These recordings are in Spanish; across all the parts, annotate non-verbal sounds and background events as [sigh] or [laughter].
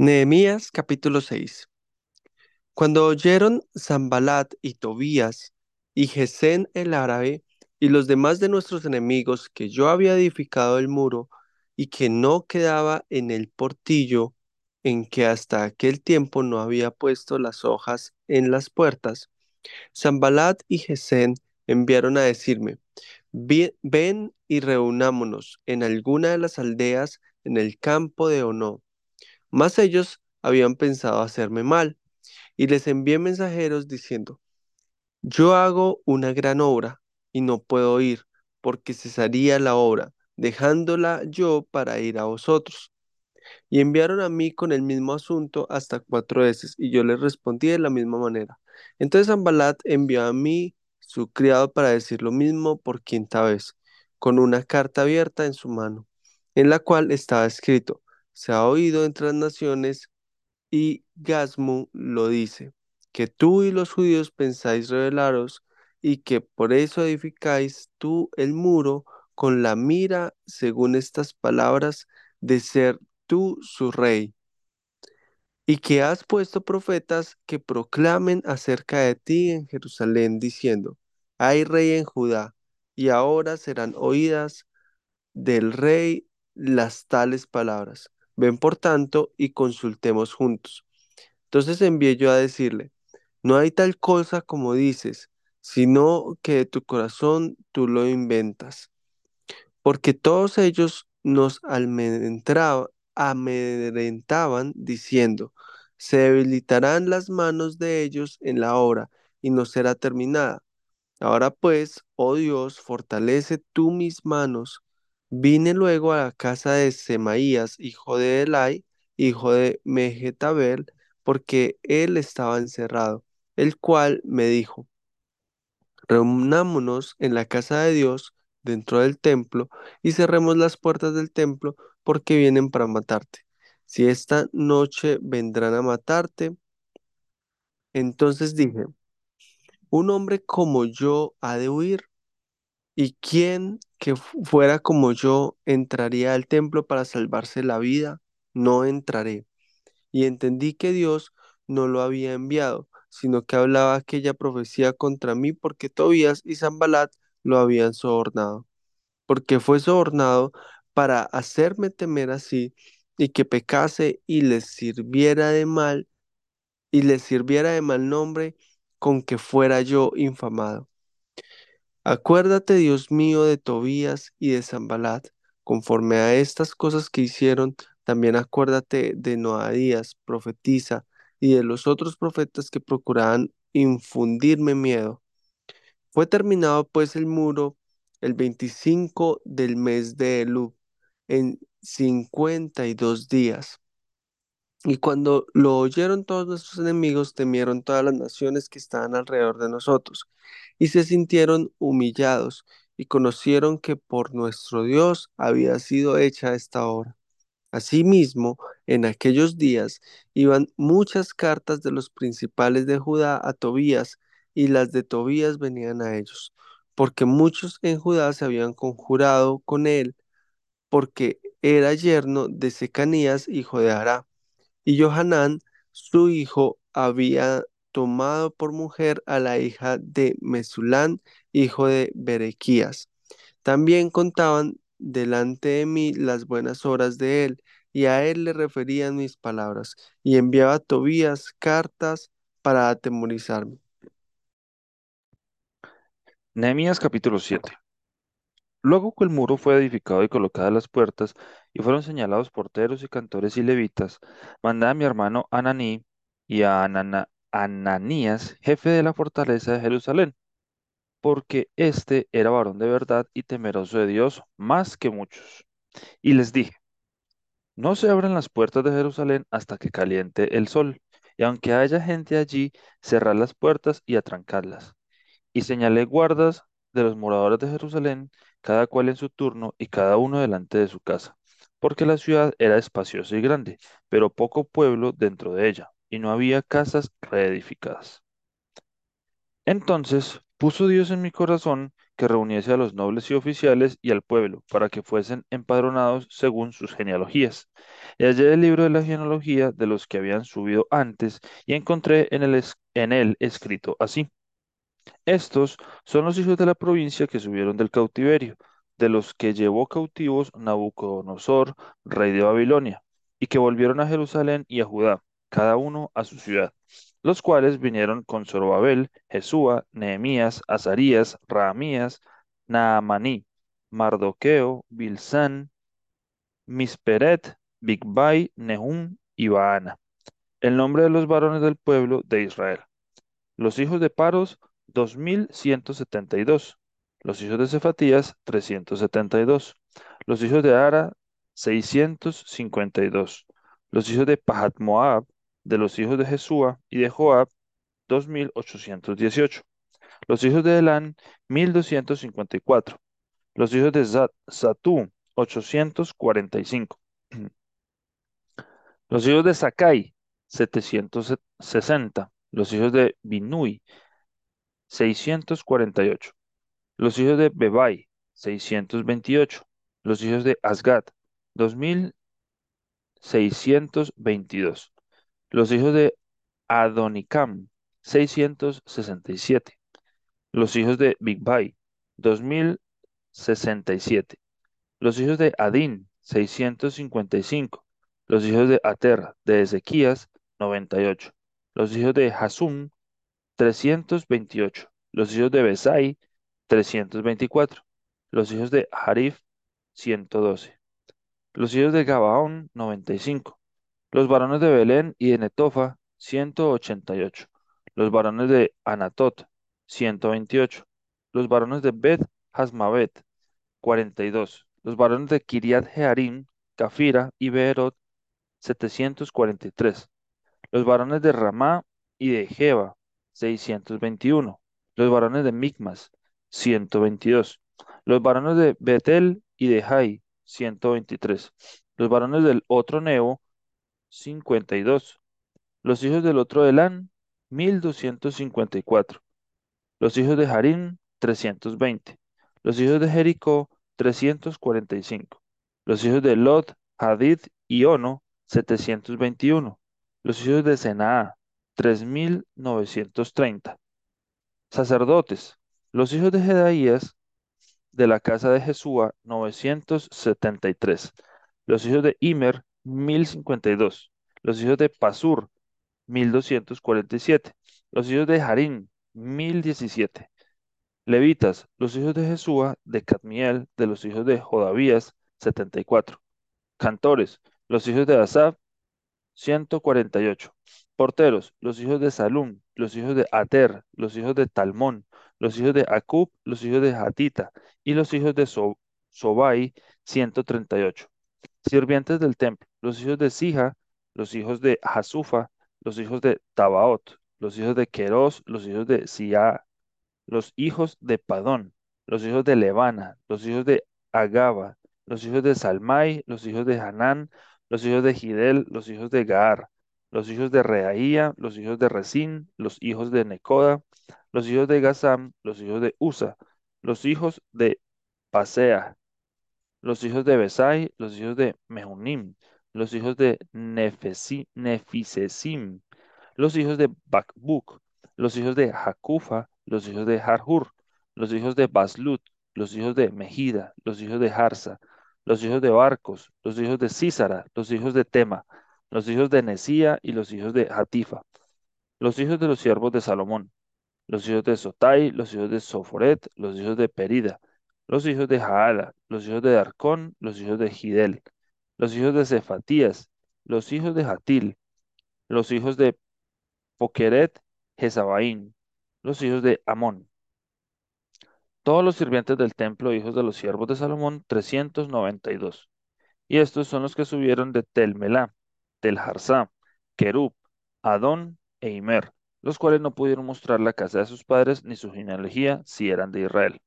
Nehemías capítulo 6 Cuando oyeron Zambalat y Tobías y Gesén el árabe y los demás de nuestros enemigos que yo había edificado el muro y que no quedaba en el portillo en que hasta aquel tiempo no había puesto las hojas en las puertas, Zambalat y Gesén enviaron a decirme, "Vi- ven y reunámonos en alguna de las aldeas en el campo de Ono mas ellos habían pensado hacerme mal, y les envié mensajeros diciendo, Yo hago una gran obra, y no puedo ir, porque cesaría la obra, dejándola yo para ir a vosotros. Y enviaron a mí con el mismo asunto hasta cuatro veces, y yo les respondí de la misma manera. Entonces Ambalat envió a mí su criado para decir lo mismo por quinta vez, con una carta abierta en su mano, en la cual estaba escrito, se ha oído entre las naciones y Gasmu lo dice, que tú y los judíos pensáis rebelaros y que por eso edificáis tú el muro con la mira, según estas palabras, de ser tú su rey, y que has puesto profetas que proclamen acerca de ti en Jerusalén, diciendo, hay rey en Judá, y ahora serán oídas del rey las tales palabras. Ven por tanto y consultemos juntos. Entonces envié yo a decirle, no hay tal cosa como dices, sino que de tu corazón tú lo inventas. Porque todos ellos nos amedrentaban diciendo, se debilitarán las manos de ellos en la obra y no será terminada. Ahora pues, oh Dios, fortalece tú mis manos. Vine luego a la casa de Semaías, hijo de Elai, hijo de Mehetabel, porque él estaba encerrado, el cual me dijo, reunámonos en la casa de Dios, dentro del templo, y cerremos las puertas del templo, porque vienen para matarte. Si esta noche vendrán a matarte, entonces dije, un hombre como yo ha de huir. ¿Y quién que fu- fuera como yo entraría al templo para salvarse la vida? No entraré. Y entendí que Dios no lo había enviado, sino que hablaba aquella profecía contra mí porque Tobías y Sanbalat lo habían sobornado. Porque fue sobornado para hacerme temer así y que pecase y les sirviera de mal y les sirviera de mal nombre con que fuera yo infamado. Acuérdate, Dios mío, de Tobías y de Sanbalat, conforme a estas cosas que hicieron, también acuérdate de Noadías, profetisa, y de los otros profetas que procuraban infundirme miedo. Fue terminado pues el muro el 25 del mes de Elul, en 52 días. Y cuando lo oyeron todos nuestros enemigos, temieron todas las naciones que estaban alrededor de nosotros, y se sintieron humillados, y conocieron que por nuestro Dios había sido hecha esta obra. Asimismo, en aquellos días iban muchas cartas de los principales de Judá a Tobías, y las de Tobías venían a ellos, porque muchos en Judá se habían conjurado con él, porque era yerno de Secanías, hijo de Hará y Johanán, su hijo, había tomado por mujer a la hija de Mesulán, hijo de Berequías. También contaban delante de mí las buenas obras de él, y a él le referían mis palabras, y enviaba a Tobías cartas para atemorizarme. Nehemías capítulo 7. Luego que el muro fue edificado y colocadas las puertas, y fueron señalados porteros y cantores y levitas, mandé a mi hermano Ananí y a Ananías, jefe de la fortaleza de Jerusalén, porque éste era varón de verdad y temeroso de Dios más que muchos. Y les dije, no se abran las puertas de Jerusalén hasta que caliente el sol, y aunque haya gente allí, cerrad las puertas y atrancadlas. Y señalé guardas de los moradores de Jerusalén, cada cual en su turno y cada uno delante de su casa, porque la ciudad era espaciosa y grande, pero poco pueblo dentro de ella, y no había casas reedificadas. Entonces puso Dios en mi corazón que reuniese a los nobles y oficiales y al pueblo, para que fuesen empadronados según sus genealogías. Y hallé el libro de la genealogía de los que habían subido antes, y encontré en, en él escrito así. Estos son los hijos de la provincia que subieron del cautiverio, de los que llevó cautivos Nabucodonosor, rey de Babilonia, y que volvieron a Jerusalén y a Judá, cada uno a su ciudad, los cuales vinieron con Zorobabel, Jesúa, Nehemías, Azarías, Rahamías, Naamaní, Mardoqueo, Bilsán, Misperet, Bigbai, Nehum y Baana, el nombre de los varones del pueblo de Israel. Los hijos de Paros, 2172. Los hijos de Cefatías, 372. Los hijos de Ara, 652. Los hijos de Pahat Moab, de los hijos de Jesúa y de Joab, 2818. Los hijos de Elán, 1254. Los hijos de Za- Zatú, 845. [clears throat] Los hijos de Sakai, 760. Los hijos de Binui, 648. Los hijos de Bebai, 628. Los hijos de Asgad, 2622. Los hijos de Adonicam, 667. Los hijos de Bigbai, 2067. Los hijos de Adín, 655. Los hijos de Ater, de Ezequías, 98. Los hijos de Hasum, 328. Los hijos de Besai, 324. Los hijos de Harif, 112. Los hijos de Gabaón, 95. Los varones de Belén y de Netofa, 188. Los varones de Anatot, 128. Los varones de Bet Hasmabet, 42. Los varones de Kiriat Jearim, Cafira y Beerot, 743. Los varones de Ramá y de Jeba, 621. Los varones de Micmas, 122. Los varones de Betel y de Jai, 123. Los varones del otro Nebo, 52. Los hijos del otro Elán, 1254. Los hijos de Harim, 320. Los hijos de Jericó, 345. Los hijos de Lot, Hadid y Ono, 721. Los hijos de Senaa, 3930. Sacerdotes. Los hijos de Jedaías, de la casa de Jesúa, 973. Los hijos de Imer, 1052. Los hijos de Pasur, 1247. Los hijos de Harim, 1017. Levitas, los hijos de Jesúa, de Cadmiel, de los hijos de Jodavías, 74. Cantores, los hijos de Asaf, 148. Porteros, los hijos de Salum, los hijos de Ater, los hijos de Talmón, los hijos de Acub, los hijos de Hatita y los hijos de So- Sobai, 138. Sirvientes del templo, los hijos de Sija, los hijos de Hasufa, los hijos de Tabaot, los hijos de Queros, los hijos de Sia, los hijos de Padón, los hijos de Levana, los hijos de Agaba, los hijos de Salmai, los hijos de Hanán, los hijos de Gidel, los hijos de Gaar, los hijos de Reaía, los hijos de Resín, los hijos de Necoda, los hijos de Gazam, los hijos de Usa, los hijos de Pasea, los hijos de Besai, los hijos de Mehunim, los hijos de Nefesi- Nefisesim, los hijos de Bakbuk, los hijos de Hakufa, los hijos de Harhur, los hijos de Baslut, los hijos de Mejida, los hijos de Harsa, los hijos de Barcos, los hijos de Sísara, los hijos de Tema, los hijos de Nesía y los hijos de Hatifa, los hijos de los siervos de Salomón, los hijos de Sotai, los hijos de Soforet, los hijos de Perida, los hijos de Jaala, los hijos de Darcón, los hijos de Gidel, los hijos de Cefatías, los hijos de Hatil, los hijos de Pokeret, Jezabaín, los hijos de Amón. Todos los sirvientes del templo, hijos de los siervos de Salomón, 392. Y estos son los que subieron de Tel Melá, Tel Harsá, Kerub, Adón e Imer, los cuales no pudieron mostrar la casa de sus padres ni su genealogía si eran de Israel.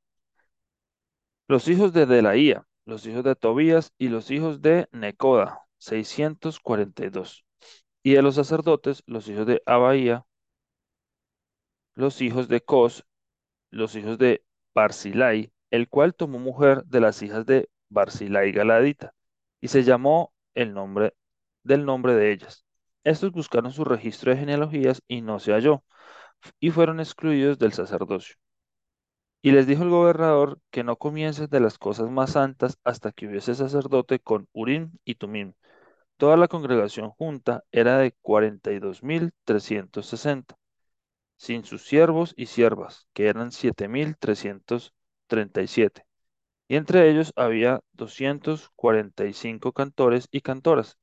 Los hijos de Delaía, los hijos de Tobías y los hijos de Necoda, 642. Y de los sacerdotes, los hijos de Abaía, los hijos de Cos, los hijos de Barzillai, el cual tomó mujer de las hijas de Barzillai Galadita, y se llamó el nombre del nombre de ellas. Estos buscaron su registro de genealogías y no se halló, y fueron excluidos del sacerdocio. Y les dijo el gobernador que no comiencen de las cosas más santas hasta que hubiese sacerdote con Urim y Tumim. Toda la congregación junta era de cuarenta y dos mil trescientos sesenta, sin sus siervos y siervas, que eran siete mil trescientos treinta y siete. Y entre ellos había doscientos cuarenta y cinco cantores y cantoras,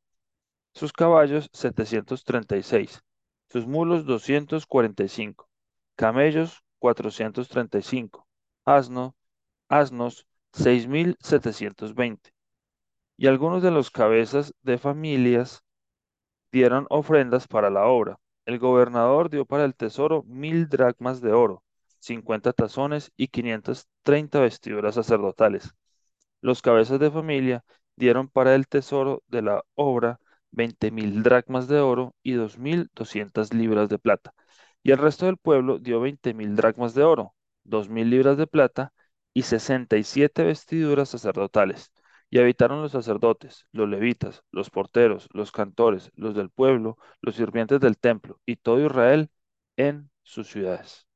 sus caballos 736, sus mulos 245, camellos 435, asno, asnos 6720. Y algunos de los cabezas de familias dieron ofrendas para la obra. El gobernador dio para el tesoro mil dracmas de oro, 50 tazones y 530 vestiduras sacerdotales. Los cabezas de familia dieron para el tesoro de la obra veinte mil dracmas de oro y dos mil doscientas libras de plata. Y el resto del pueblo dio veinte mil dracmas de oro, dos mil libras de plata y sesenta y siete vestiduras sacerdotales. Y habitaron los sacerdotes, los levitas, los porteros, los cantores, los del pueblo, los sirvientes del templo y todo Israel en sus ciudades.